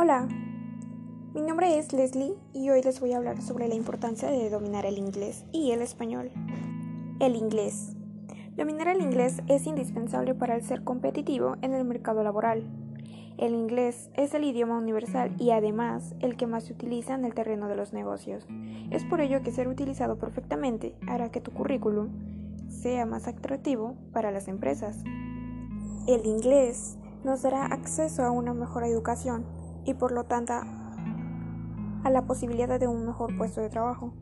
Hola, mi nombre es Leslie y hoy les voy a hablar sobre la importancia de dominar el inglés y el español. El inglés. Dominar el inglés es indispensable para ser competitivo en el mercado laboral. El inglés es el idioma universal y además el que más se utiliza en el terreno de los negocios. Es por ello que ser utilizado perfectamente hará que tu currículum sea más atractivo para las empresas. El inglés nos dará acceso a una mejor educación y por lo tanto a la posibilidad de un mejor puesto de trabajo.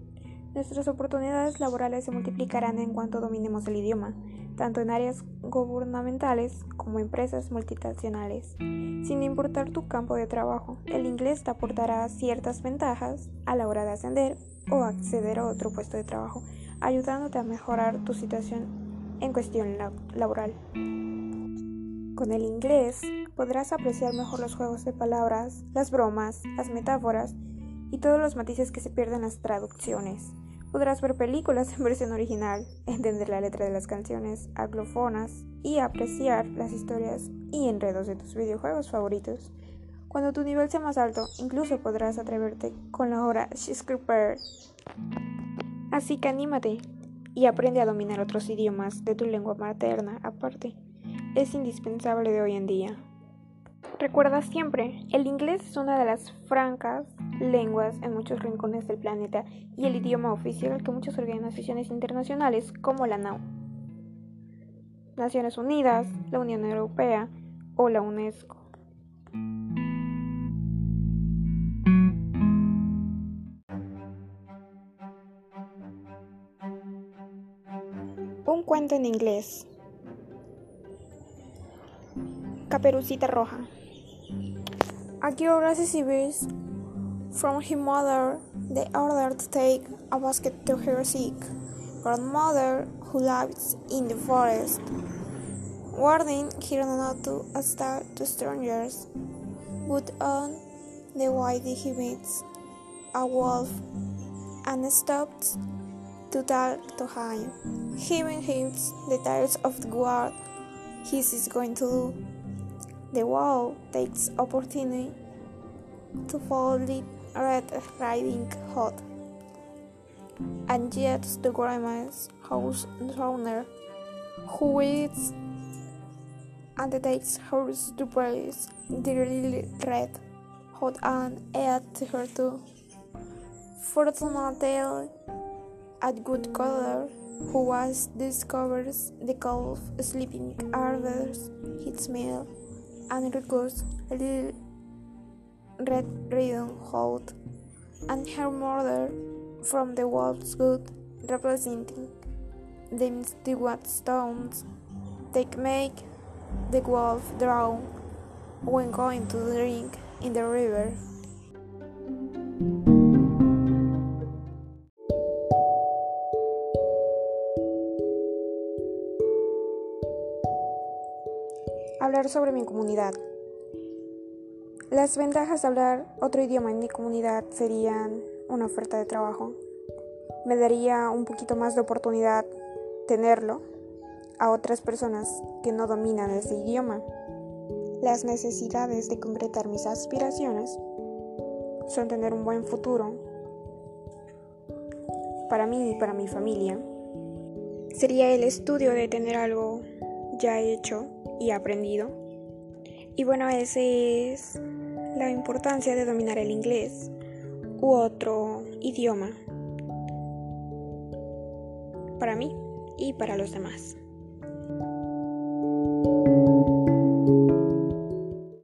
Nuestras oportunidades laborales se multiplicarán en cuanto dominemos el idioma, tanto en áreas gubernamentales como empresas multinacionales. Sin importar tu campo de trabajo, el inglés te aportará ciertas ventajas a la hora de ascender o acceder a otro puesto de trabajo, ayudándote a mejorar tu situación en cuestión laboral. Con el inglés podrás apreciar mejor los juegos de palabras, las bromas, las metáforas y todos los matices que se pierden en las traducciones. Podrás ver películas en versión original, entender la letra de las canciones anglofonas y apreciar las historias y enredos de tus videojuegos favoritos. Cuando tu nivel sea más alto, incluso podrás atreverte con la hora Shakespeare. Así que anímate y aprende a dominar otros idiomas de tu lengua materna aparte es indispensable de hoy en día. Recuerda siempre, el inglés es una de las francas lenguas en muchos rincones del planeta y el idioma oficial que muchas organizaciones internacionales como la NAU, Naciones Unidas, la Unión Europea o la UNESCO. Un cuento en inglés. Caperucita Roja. A girl receives from her mother the order to take a basket to her sick grandmother who lives in the forest, warning her not to start to strangers. But on the way he meets a wolf and stops to talk to him, giving him the tales of the world he is going to do. The wall takes opportunity to fall it Red Riding Hood, and yet the grandma's house owner, who waits and takes her to praise the really red Hood and add her to. Fortunately, at good color, who was discovers the calf sleeping others his meal and recurs a little red ribbon hold and her mother from the wolf's good representing the mysterious stones they make the wolf drown when going to drink in the river. Hablar sobre mi comunidad. Las ventajas de hablar otro idioma en mi comunidad serían una oferta de trabajo. Me daría un poquito más de oportunidad tenerlo a otras personas que no dominan ese idioma. Las necesidades de concretar mis aspiraciones son tener un buen futuro para mí y para mi familia. Sería el estudio de tener algo ya hecho y aprendido. Y bueno, ese es la importancia de dominar el inglés u otro idioma para mí y para los demás.